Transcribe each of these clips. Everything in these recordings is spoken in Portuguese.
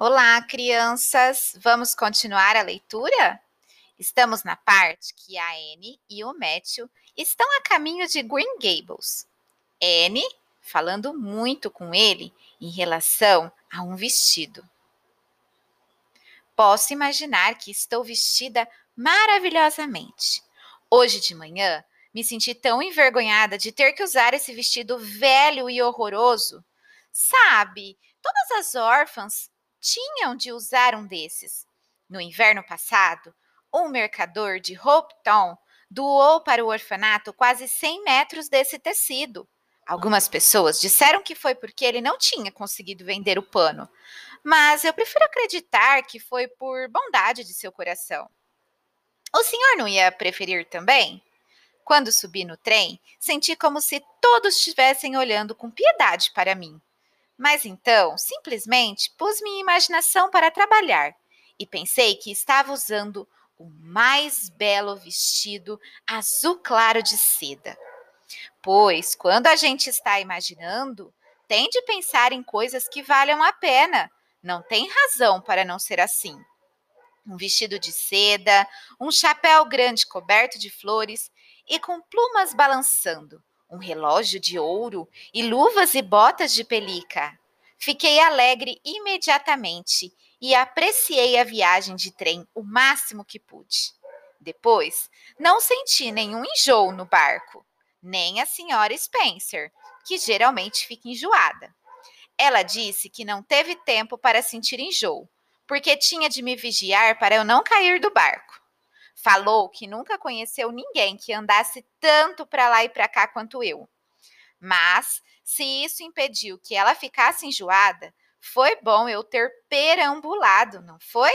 Olá, crianças! Vamos continuar a leitura? Estamos na parte que a Anne e o Matthew estão a caminho de Green Gables. Anne falando muito com ele em relação a um vestido. Posso imaginar que estou vestida maravilhosamente. Hoje de manhã me senti tão envergonhada de ter que usar esse vestido velho e horroroso. Sabe, todas as órfãs tinham de usar um desses. No inverno passado, um mercador de Hopetown doou para o orfanato quase 100 metros desse tecido. Algumas pessoas disseram que foi porque ele não tinha conseguido vender o pano, mas eu prefiro acreditar que foi por bondade de seu coração. O senhor não ia preferir também? Quando subi no trem, senti como se todos estivessem olhando com piedade para mim. Mas então, simplesmente pus minha imaginação para trabalhar e pensei que estava usando o mais belo vestido azul claro de seda. Pois, quando a gente está imaginando, tem de pensar em coisas que valham a pena. Não tem razão para não ser assim. Um vestido de seda, um chapéu grande coberto de flores e com plumas balançando um relógio de ouro e luvas e botas de pelica. Fiquei alegre imediatamente e apreciei a viagem de trem o máximo que pude. Depois, não senti nenhum enjoo no barco, nem a senhora Spencer, que geralmente fica enjoada. Ela disse que não teve tempo para sentir enjoo, porque tinha de me vigiar para eu não cair do barco. Falou que nunca conheceu ninguém que andasse tanto para lá e para cá quanto eu. Mas, se isso impediu que ela ficasse enjoada, foi bom eu ter perambulado, não foi?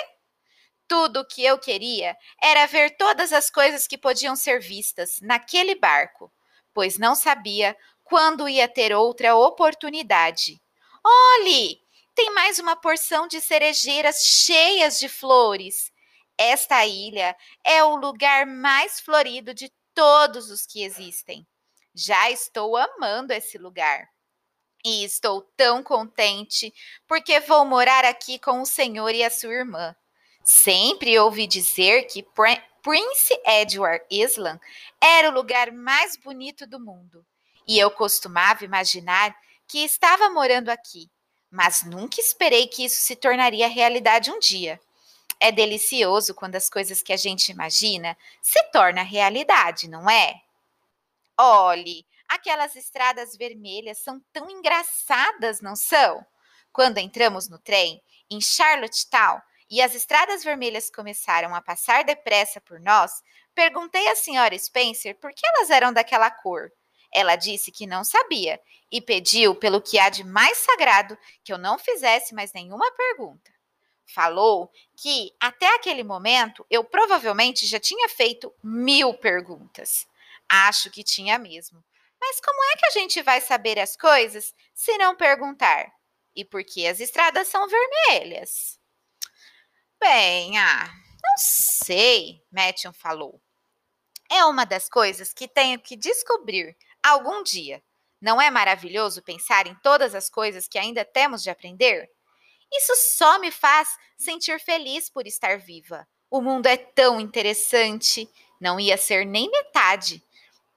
Tudo o que eu queria era ver todas as coisas que podiam ser vistas naquele barco, pois não sabia quando ia ter outra oportunidade. Olhe! Tem mais uma porção de cerejeiras cheias de flores. Esta ilha é o lugar mais florido de todos os que existem. Já estou amando esse lugar. E estou tão contente porque vou morar aqui com o senhor e a sua irmã. Sempre ouvi dizer que Prince Edward Island era o lugar mais bonito do mundo. E eu costumava imaginar que estava morando aqui, mas nunca esperei que isso se tornaria realidade um dia. É delicioso quando as coisas que a gente imagina se tornam realidade, não é? Olhe, aquelas estradas vermelhas são tão engraçadas, não são? Quando entramos no trem em Charlottetown e as estradas vermelhas começaram a passar depressa por nós, perguntei à senhora Spencer por que elas eram daquela cor. Ela disse que não sabia e pediu, pelo que há de mais sagrado, que eu não fizesse mais nenhuma pergunta. Falou que, até aquele momento, eu provavelmente já tinha feito mil perguntas. Acho que tinha mesmo. Mas como é que a gente vai saber as coisas se não perguntar? E por que as estradas são vermelhas? Bem, ah, não sei, Matthew falou. É uma das coisas que tenho que descobrir algum dia. Não é maravilhoso pensar em todas as coisas que ainda temos de aprender? Isso só me faz sentir feliz por estar viva. O mundo é tão interessante, não ia ser nem metade.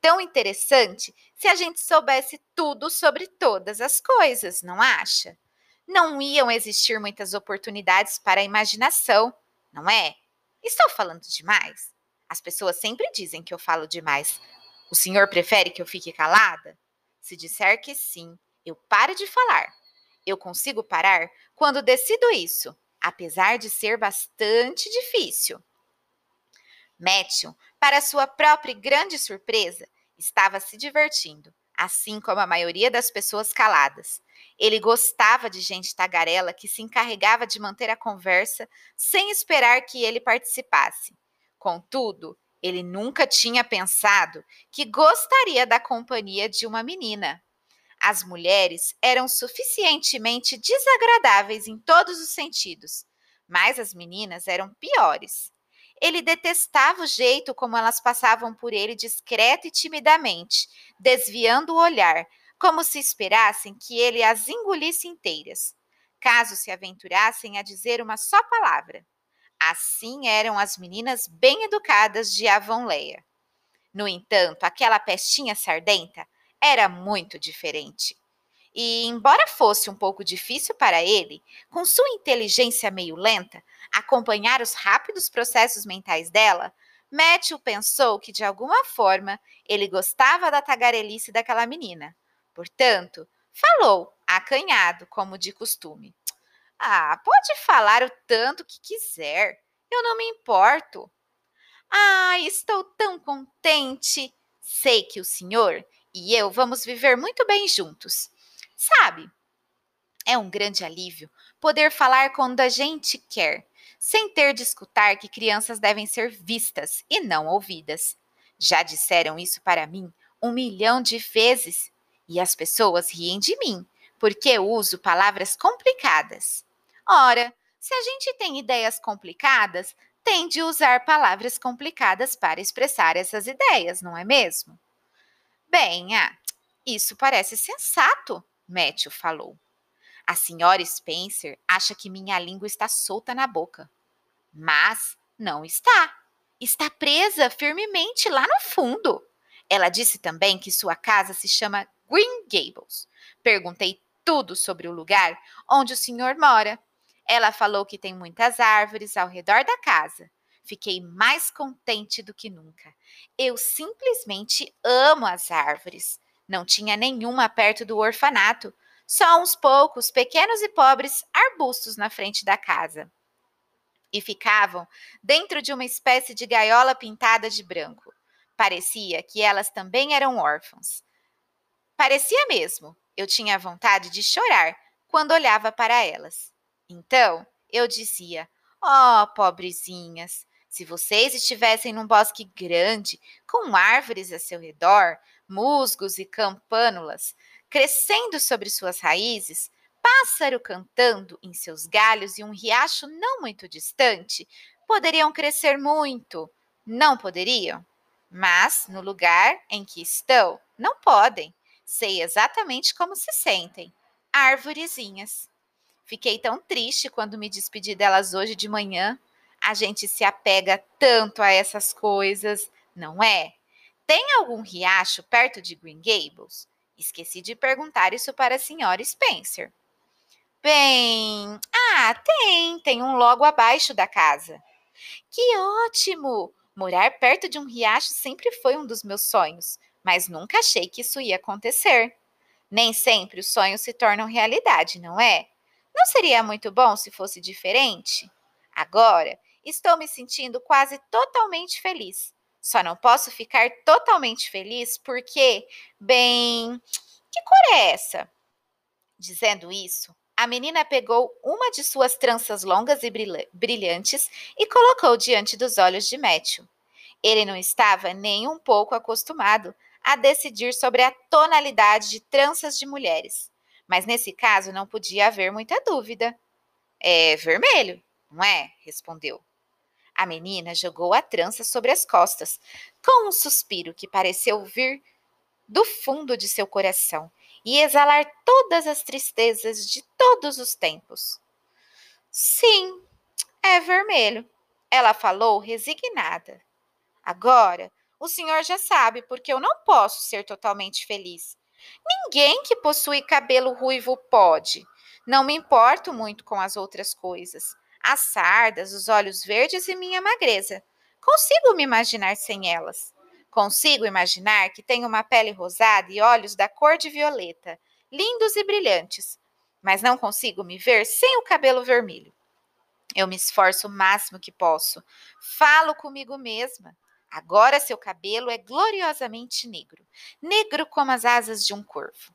Tão interessante se a gente soubesse tudo sobre todas as coisas, não acha? Não iam existir muitas oportunidades para a imaginação, não é? Estou falando demais? As pessoas sempre dizem que eu falo demais, o senhor prefere que eu fique calada? Se disser que sim, eu paro de falar. Eu consigo parar quando decido isso, apesar de ser bastante difícil. Matthew, para sua própria grande surpresa, estava se divertindo, assim como a maioria das pessoas caladas. Ele gostava de gente tagarela que se encarregava de manter a conversa sem esperar que ele participasse. Contudo, ele nunca tinha pensado que gostaria da companhia de uma menina. As mulheres eram suficientemente desagradáveis em todos os sentidos, mas as meninas eram piores. Ele detestava o jeito como elas passavam por ele discreta e timidamente, desviando o olhar, como se esperassem que ele as engolisse inteiras. caso se aventurassem a dizer uma só palavra. Assim eram as meninas bem educadas de Avonlea. No entanto, aquela pestinha sardenta era muito diferente. E, embora fosse um pouco difícil para ele, com sua inteligência meio lenta, acompanhar os rápidos processos mentais dela, Matthew pensou que, de alguma forma, ele gostava da tagarelice daquela menina. Portanto, falou, acanhado, como de costume. Ah, pode falar o tanto que quiser. Eu não me importo. Ah, estou tão contente. Sei que o senhor e eu vamos viver muito bem juntos. Sabe, é um grande alívio poder falar quando a gente quer, sem ter de escutar que crianças devem ser vistas e não ouvidas. Já disseram isso para mim um milhão de vezes e as pessoas riem de mim porque eu uso palavras complicadas. Ora, se a gente tem ideias complicadas, tem de usar palavras complicadas para expressar essas ideias, não é mesmo? Bem, ah, isso parece sensato, Matthew falou. A senhora Spencer acha que minha língua está solta na boca. Mas não está. Está presa firmemente lá no fundo. Ela disse também que sua casa se chama Green Gables. Perguntei tudo sobre o lugar onde o senhor mora. Ela falou que tem muitas árvores ao redor da casa. Fiquei mais contente do que nunca. Eu simplesmente amo as árvores. Não tinha nenhuma perto do orfanato, só uns poucos pequenos e pobres arbustos na frente da casa. E ficavam dentro de uma espécie de gaiola pintada de branco. Parecia que elas também eram órfãs. Parecia mesmo, eu tinha vontade de chorar quando olhava para elas. Então eu dizia: Oh, pobrezinhas, se vocês estivessem num bosque grande, com árvores a seu redor, musgos e campânulas crescendo sobre suas raízes, pássaro cantando em seus galhos e um riacho não muito distante, poderiam crescer muito, não poderiam? Mas, no lugar em que estão, não podem. Sei exatamente como se sentem. Árvorezinhas. Fiquei tão triste quando me despedi delas hoje de manhã. A gente se apega tanto a essas coisas, não é? Tem algum riacho perto de Green Gables? Esqueci de perguntar isso para a senhora Spencer. Bem, ah, tem, tem um logo abaixo da casa. Que ótimo! Morar perto de um riacho sempre foi um dos meus sonhos mas nunca achei que isso ia acontecer. Nem sempre os sonhos se tornam realidade, não é? Não seria muito bom se fosse diferente? Agora, estou me sentindo quase totalmente feliz. Só não posso ficar totalmente feliz porque, bem, que cor é essa? Dizendo isso, a menina pegou uma de suas tranças longas e brilhantes e colocou diante dos olhos de Matthew. Ele não estava nem um pouco acostumado a decidir sobre a tonalidade de tranças de mulheres. Mas nesse caso não podia haver muita dúvida. É vermelho, não é? respondeu. A menina jogou a trança sobre as costas, com um suspiro que pareceu vir do fundo de seu coração e exalar todas as tristezas de todos os tempos. Sim, é vermelho, ela falou resignada. Agora o senhor já sabe, porque eu não posso ser totalmente feliz. Ninguém que possui cabelo ruivo pode. Não me importo muito com as outras coisas. As sardas, os olhos verdes e minha magreza. Consigo me imaginar sem elas. Consigo imaginar que tenho uma pele rosada e olhos da cor de violeta, lindos e brilhantes, mas não consigo me ver sem o cabelo vermelho. Eu me esforço o máximo que posso. Falo comigo mesma. Agora seu cabelo é gloriosamente negro, negro como as asas de um corvo.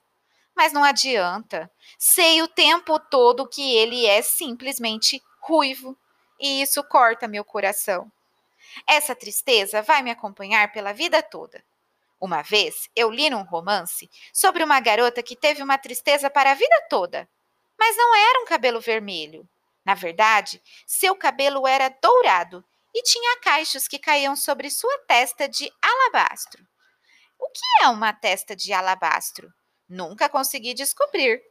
Mas não adianta. Sei o tempo todo que ele é simplesmente ruivo, e isso corta meu coração. Essa tristeza vai me acompanhar pela vida toda. Uma vez eu li num romance sobre uma garota que teve uma tristeza para a vida toda, mas não era um cabelo vermelho. Na verdade, seu cabelo era dourado e tinha caixas que caíam sobre sua testa de alabastro. O que é uma testa de alabastro? Nunca consegui descobrir.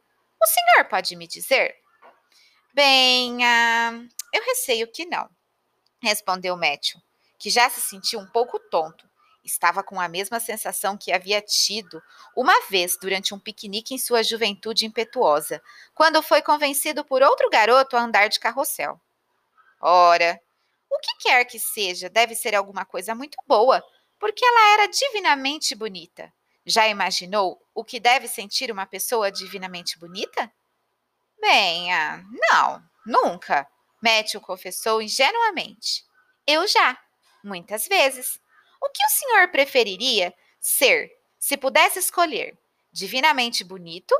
O senhor pode me dizer? Bem, ah, eu receio que não, respondeu Matthew, que já se sentiu um pouco tonto. Estava com a mesma sensação que havia tido uma vez durante um piquenique em sua juventude impetuosa, quando foi convencido por outro garoto a andar de carrossel. Ora, o que quer que seja, deve ser alguma coisa muito boa, porque ela era divinamente bonita. Já imaginou o que deve sentir uma pessoa divinamente bonita? Bem, ah, não, nunca, Matthew confessou ingenuamente. Eu já, muitas vezes. O que o senhor preferiria ser, se pudesse escolher? Divinamente bonito,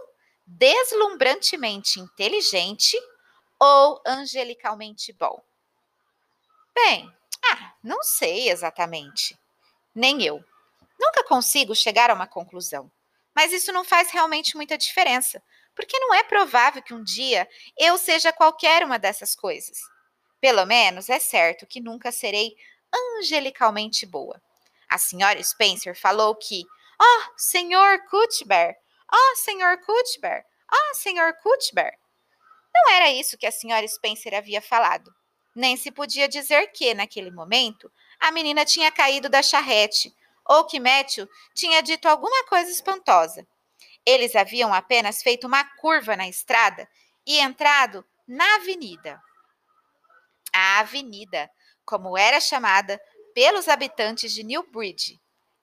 deslumbrantemente inteligente ou angelicalmente bom? Bem, ah, não sei exatamente. Nem eu. Nunca consigo chegar a uma conclusão. Mas isso não faz realmente muita diferença, porque não é provável que um dia eu seja qualquer uma dessas coisas. Pelo menos é certo que nunca serei angelicalmente boa. A senhora Spencer falou que, oh, senhor Cuthbert, oh, senhor Cuthbert, oh, senhor Cuthbert. Não era isso que a senhora Spencer havia falado. Nem se podia dizer que, naquele momento, a menina tinha caído da charrete ou que Matthew tinha dito alguma coisa espantosa. Eles haviam apenas feito uma curva na estrada e entrado na avenida. A avenida, como era chamada pelos habitantes de Newbridge,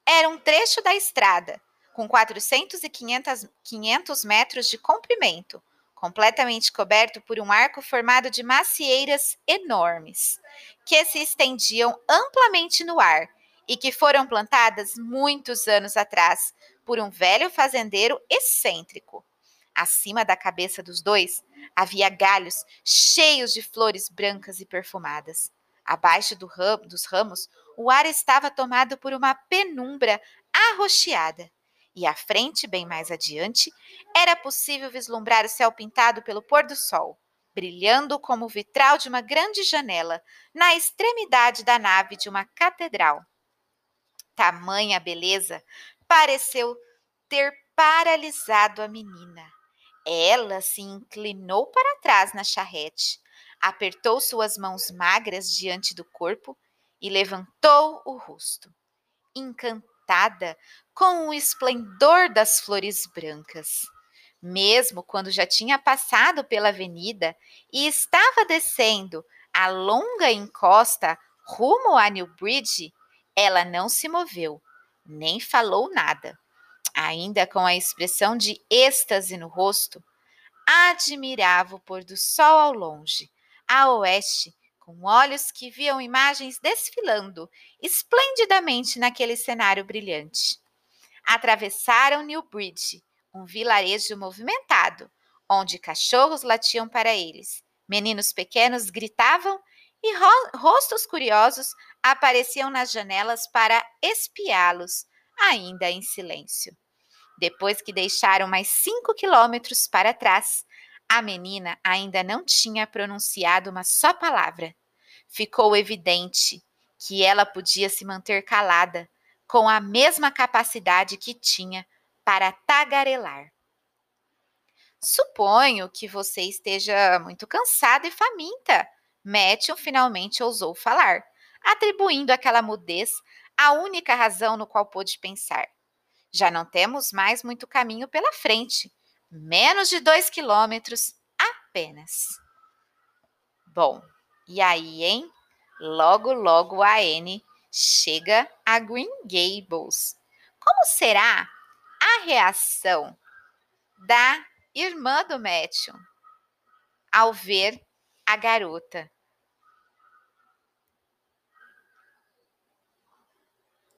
era um trecho da estrada com 400 e 500, 500 metros de comprimento, completamente coberto por um arco formado de macieiras enormes, que se estendiam amplamente no ar e que foram plantadas muitos anos atrás por um velho fazendeiro excêntrico. Acima da cabeça dos dois havia galhos cheios de flores brancas e perfumadas. Abaixo do ram, dos ramos, o ar estava tomado por uma penumbra arroxeada e à frente, bem mais adiante, era possível vislumbrar o céu pintado pelo pôr do sol, brilhando como o vitral de uma grande janela na extremidade da nave de uma catedral. Tamanha beleza pareceu ter paralisado a menina. Ela se inclinou para trás na charrete, apertou suas mãos magras diante do corpo e levantou o rosto. Encantada, com o esplendor das flores brancas. Mesmo quando já tinha passado pela avenida e estava descendo a longa encosta rumo a New Bridge, ela não se moveu, nem falou nada. Ainda com a expressão de êxtase no rosto, admirava o pôr do sol ao longe, a oeste, com olhos que viam imagens desfilando esplendidamente naquele cenário brilhante. Atravessaram New Bridge, um vilarejo movimentado, onde cachorros latiam para eles, meninos pequenos gritavam e ro rostos curiosos apareciam nas janelas para espiá-los, ainda em silêncio. Depois que deixaram mais cinco quilômetros para trás, a menina ainda não tinha pronunciado uma só palavra. Ficou evidente que ela podia se manter calada, com a mesma capacidade que tinha para tagarelar. Suponho que você esteja muito cansada e faminta. Matthew finalmente ousou falar, atribuindo aquela mudez à única razão no qual pôde pensar. Já não temos mais muito caminho pela frente menos de dois quilômetros apenas. Bom, e aí, hein? Logo, logo a Anne chega a Green Gables. Como será a reação da irmã do Matthew ao ver a garota